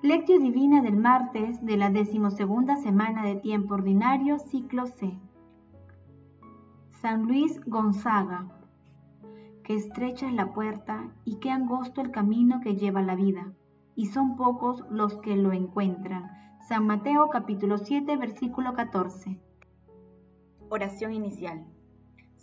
Lectio Divina del martes de la decimosegunda semana de tiempo ordinario, ciclo C. San Luis Gonzaga. Que estrecha es la puerta y qué angosto el camino que lleva la vida, y son pocos los que lo encuentran. San Mateo capítulo 7, versículo 14. Oración inicial.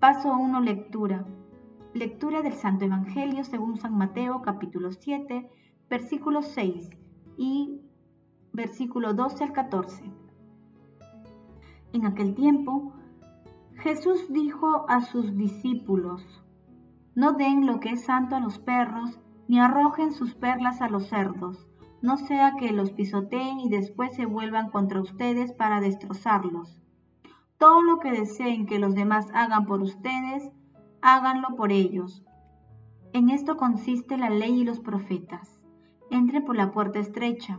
Paso 1. Lectura. Lectura del Santo Evangelio según San Mateo capítulo 7, versículo 6 y versículo 12 al 14. En aquel tiempo, Jesús dijo a sus discípulos, No den lo que es santo a los perros, ni arrojen sus perlas a los cerdos, no sea que los pisoteen y después se vuelvan contra ustedes para destrozarlos. Todo lo que deseen que los demás hagan por ustedes, háganlo por ellos. En esto consiste la ley y los profetas. Entre por la puerta estrecha,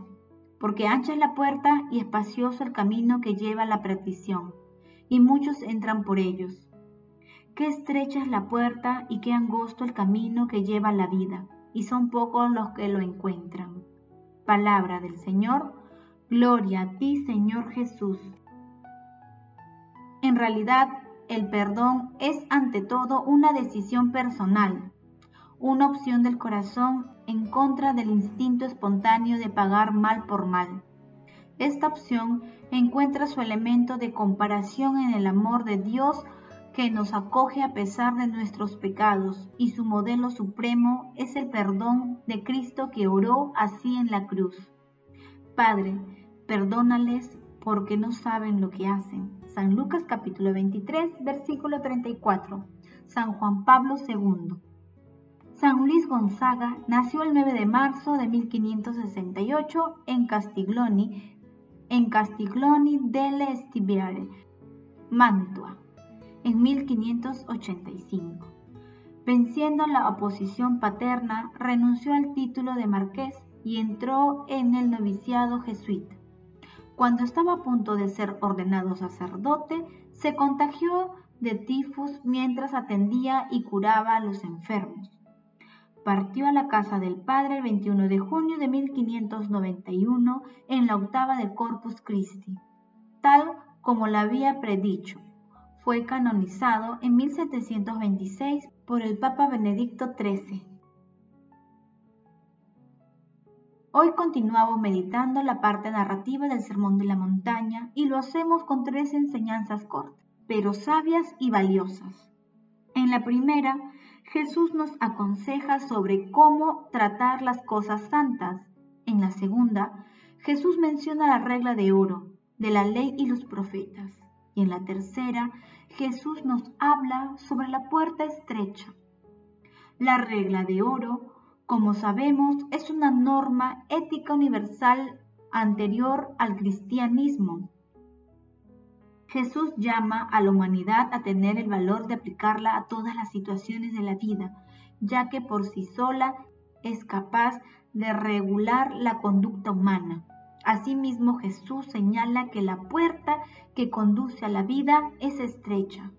porque ancha es la puerta y espacioso el camino que lleva a la perdición, y muchos entran por ellos. Qué estrecha es la puerta y qué angosto el camino que lleva a la vida, y son pocos los que lo encuentran. Palabra del Señor, gloria a ti Señor Jesús. En realidad, el perdón es ante todo una decisión personal, una opción del corazón en contra del instinto espontáneo de pagar mal por mal. Esta opción encuentra su elemento de comparación en el amor de Dios que nos acoge a pesar de nuestros pecados y su modelo supremo es el perdón de Cristo que oró así en la cruz. Padre, perdónales porque no saben lo que hacen. San Lucas capítulo 23, versículo 34. San Juan Pablo II. San Luis Gonzaga nació el 9 de marzo de 1568 en Castiglioni, en Castiglioni delle Stiviere, Mantua, en 1585. Venciendo la oposición paterna, renunció al título de marqués y entró en el noviciado jesuita. Cuando estaba a punto de ser ordenado sacerdote, se contagió de tifus mientras atendía y curaba a los enfermos. Partió a la casa del Padre el 21 de junio de 1591 en la octava de Corpus Christi, tal como lo había predicho. Fue canonizado en 1726 por el Papa Benedicto XIII. Hoy continuamos meditando la parte narrativa del Sermón de la Montaña y lo hacemos con tres enseñanzas cortas, pero sabias y valiosas. En la primera, Jesús nos aconseja sobre cómo tratar las cosas santas. En la segunda, Jesús menciona la regla de oro, de la ley y los profetas. Y en la tercera, Jesús nos habla sobre la puerta estrecha. La regla de oro como sabemos, es una norma ética universal anterior al cristianismo. Jesús llama a la humanidad a tener el valor de aplicarla a todas las situaciones de la vida, ya que por sí sola es capaz de regular la conducta humana. Asimismo, Jesús señala que la puerta que conduce a la vida es estrecha.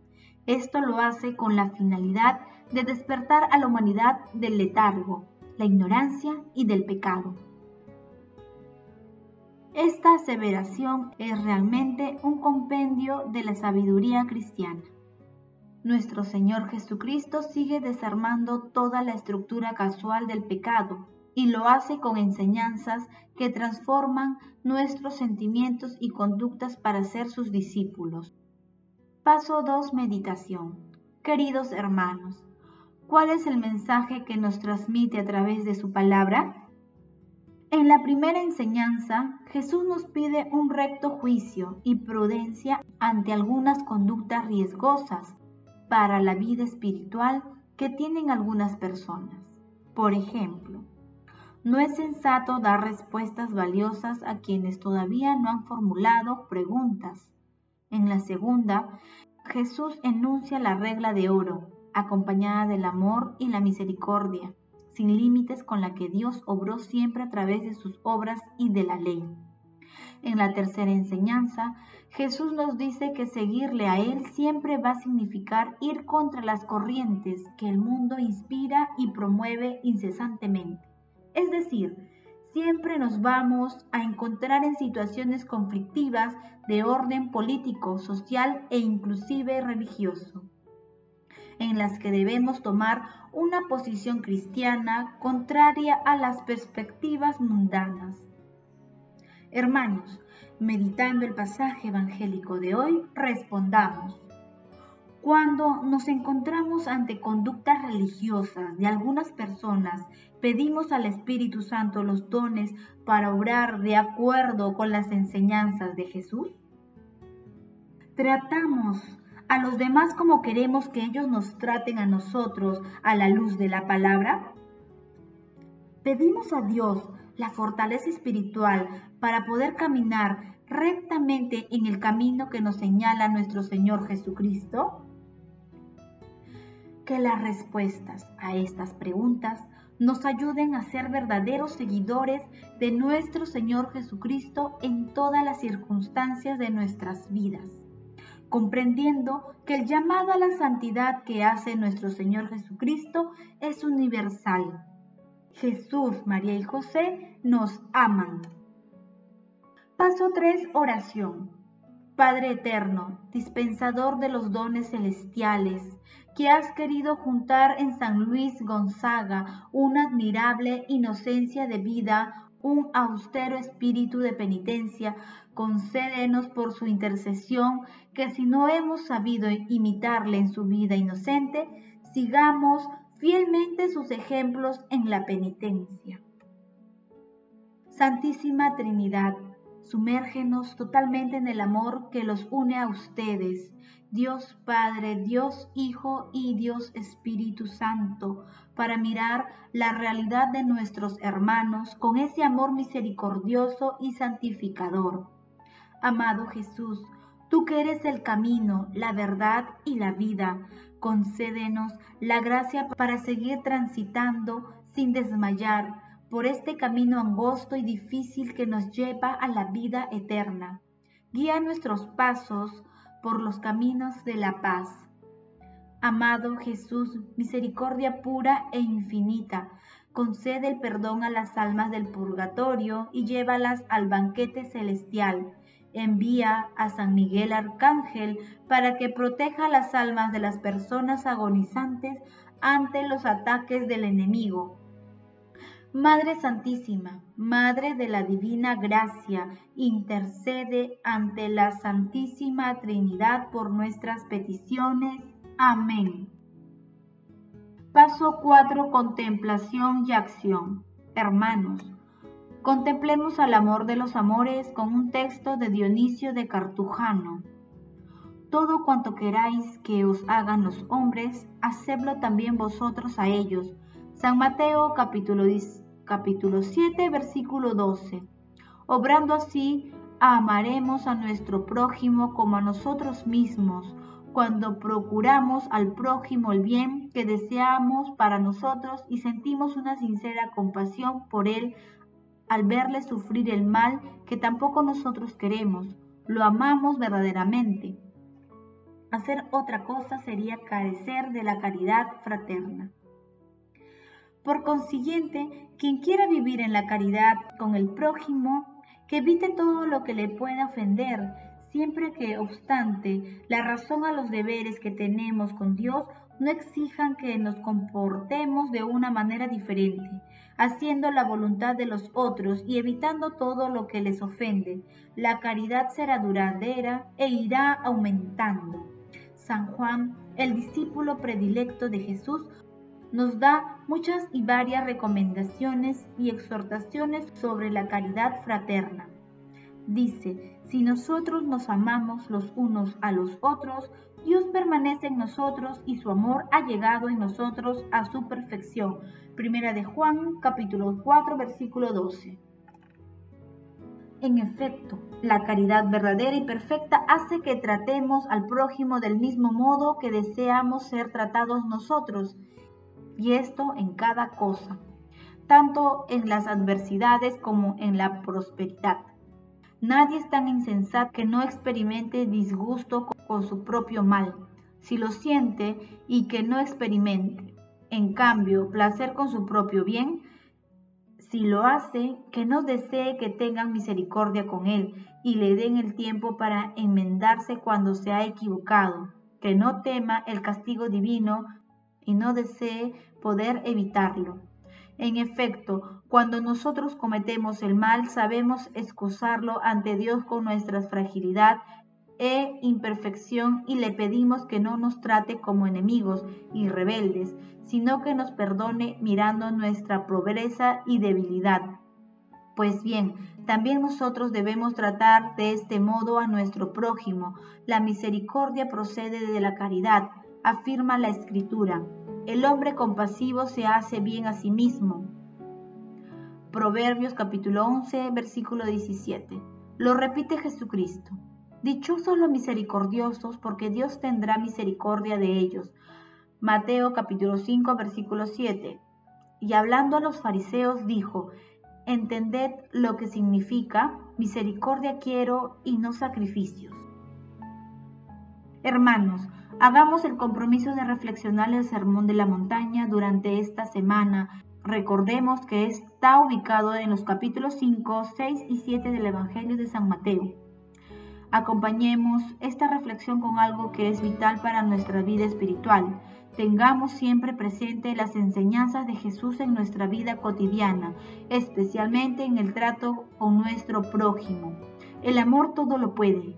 Esto lo hace con la finalidad de despertar a la humanidad del letargo, la ignorancia y del pecado. Esta aseveración es realmente un compendio de la sabiduría cristiana. Nuestro Señor Jesucristo sigue desarmando toda la estructura casual del pecado y lo hace con enseñanzas que transforman nuestros sentimientos y conductas para ser sus discípulos. Paso 2. Meditación. Queridos hermanos, ¿Cuál es el mensaje que nos transmite a través de su palabra? En la primera enseñanza, Jesús nos pide un recto juicio y prudencia ante algunas conductas riesgosas para la vida espiritual que tienen algunas personas. Por ejemplo, no es sensato dar respuestas valiosas a quienes todavía no han formulado preguntas. En la segunda, Jesús enuncia la regla de oro, acompañada del amor y la misericordia, sin límites con la que Dios obró siempre a través de sus obras y de la ley. En la tercera enseñanza, Jesús nos dice que seguirle a Él siempre va a significar ir contra las corrientes que el mundo inspira y promueve incesantemente. Es decir, siempre nos vamos a encontrar en situaciones conflictivas de orden político, social e inclusive religioso, en las que debemos tomar una posición cristiana contraria a las perspectivas mundanas. Hermanos, meditando el pasaje evangélico de hoy, respondamos. Cuando nos encontramos ante conductas religiosas de algunas personas, pedimos al Espíritu Santo los dones para obrar de acuerdo con las enseñanzas de Jesús. Tratamos a los demás como queremos que ellos nos traten a nosotros a la luz de la palabra. Pedimos a Dios la fortaleza espiritual para poder caminar rectamente en el camino que nos señala nuestro Señor Jesucristo que las respuestas a estas preguntas nos ayuden a ser verdaderos seguidores de nuestro Señor Jesucristo en todas las circunstancias de nuestras vidas, comprendiendo que el llamado a la santidad que hace nuestro Señor Jesucristo es universal. Jesús, María y José nos aman. Paso 3. Oración. Padre eterno, dispensador de los dones celestiales, que has querido juntar en San Luis Gonzaga una admirable inocencia de vida, un austero espíritu de penitencia, concédenos por su intercesión que si no hemos sabido imitarle en su vida inocente, sigamos fielmente sus ejemplos en la penitencia. Santísima Trinidad, sumérgenos totalmente en el amor que los une a ustedes Dios Padre, Dios Hijo y Dios Espíritu Santo, para mirar la realidad de nuestros hermanos con ese amor misericordioso y santificador. Amado Jesús, tú que eres el camino, la verdad y la vida, concédenos la gracia para seguir transitando sin desmayar por este camino angosto y difícil que nos lleva a la vida eterna. Guía nuestros pasos, por los caminos de la paz. Amado Jesús, misericordia pura e infinita, concede el perdón a las almas del purgatorio y llévalas al banquete celestial. Envía a San Miguel Arcángel para que proteja las almas de las personas agonizantes ante los ataques del enemigo Madre Santísima, Madre de la Divina Gracia, intercede ante la Santísima Trinidad por nuestras peticiones. Amén. Paso 4. Contemplación y acción. Hermanos, contemplemos al amor de los amores con un texto de Dionisio de Cartujano. Todo cuanto queráis que os hagan los hombres, hacedlo también vosotros a ellos. San Mateo capítulo 10 capítulo 7, versículo 12. Obrando así, amaremos a nuestro prójimo como a nosotros mismos, cuando procuramos al prójimo el bien que deseamos para nosotros y sentimos una sincera compasión por él al verle sufrir el mal que tampoco nosotros queremos, lo amamos verdaderamente. Hacer otra cosa sería carecer de la caridad fraterna. Por consiguiente, quien quiera vivir en la caridad con el prójimo, que evite todo lo que le pueda ofender, siempre que, obstante, la razón a los deberes que tenemos con Dios no exijan que nos comportemos de una manera diferente, haciendo la voluntad de los otros y evitando todo lo que les ofende. La caridad será duradera e irá aumentando. San Juan, el discípulo predilecto de Jesús, nos da muchas y varias recomendaciones y exhortaciones sobre la caridad fraterna. Dice, si nosotros nos amamos los unos a los otros, Dios permanece en nosotros y su amor ha llegado en nosotros a su perfección. Primera de Juan, capítulo 4, versículo 12. En efecto, la caridad verdadera y perfecta hace que tratemos al prójimo del mismo modo que deseamos ser tratados nosotros, y esto en cada cosa, tanto en las adversidades como en la prosperidad. Nadie es tan insensato que no experimente disgusto con su propio mal, si lo siente y que no experimente, en cambio, placer con su propio bien, si lo hace, que no desee que tengan misericordia con él y le den el tiempo para enmendarse cuando se ha equivocado, que no tema el castigo divino y no desee poder evitarlo. En efecto, cuando nosotros cometemos el mal, sabemos excusarlo ante Dios con nuestra fragilidad e imperfección y le pedimos que no nos trate como enemigos y rebeldes, sino que nos perdone mirando nuestra pobreza y debilidad. Pues bien, también nosotros debemos tratar de este modo a nuestro prójimo. La misericordia procede de la caridad, afirma la Escritura. El hombre compasivo se hace bien a sí mismo. Proverbios capítulo 11, versículo 17. Lo repite Jesucristo. Dichosos los misericordiosos, porque Dios tendrá misericordia de ellos. Mateo capítulo 5 versículo 7. Y hablando a los fariseos dijo, entended lo que significa misericordia quiero y no sacrificios. Hermanos, hagamos el compromiso de reflexionar el sermón de la montaña durante esta semana. Recordemos que está ubicado en los capítulos 5, 6 y 7 del Evangelio de San Mateo. Acompañemos esta reflexión con algo que es vital para nuestra vida espiritual Tengamos siempre presente las enseñanzas de Jesús en nuestra vida cotidiana, especialmente en el trato con nuestro prójimo. El amor todo lo puede.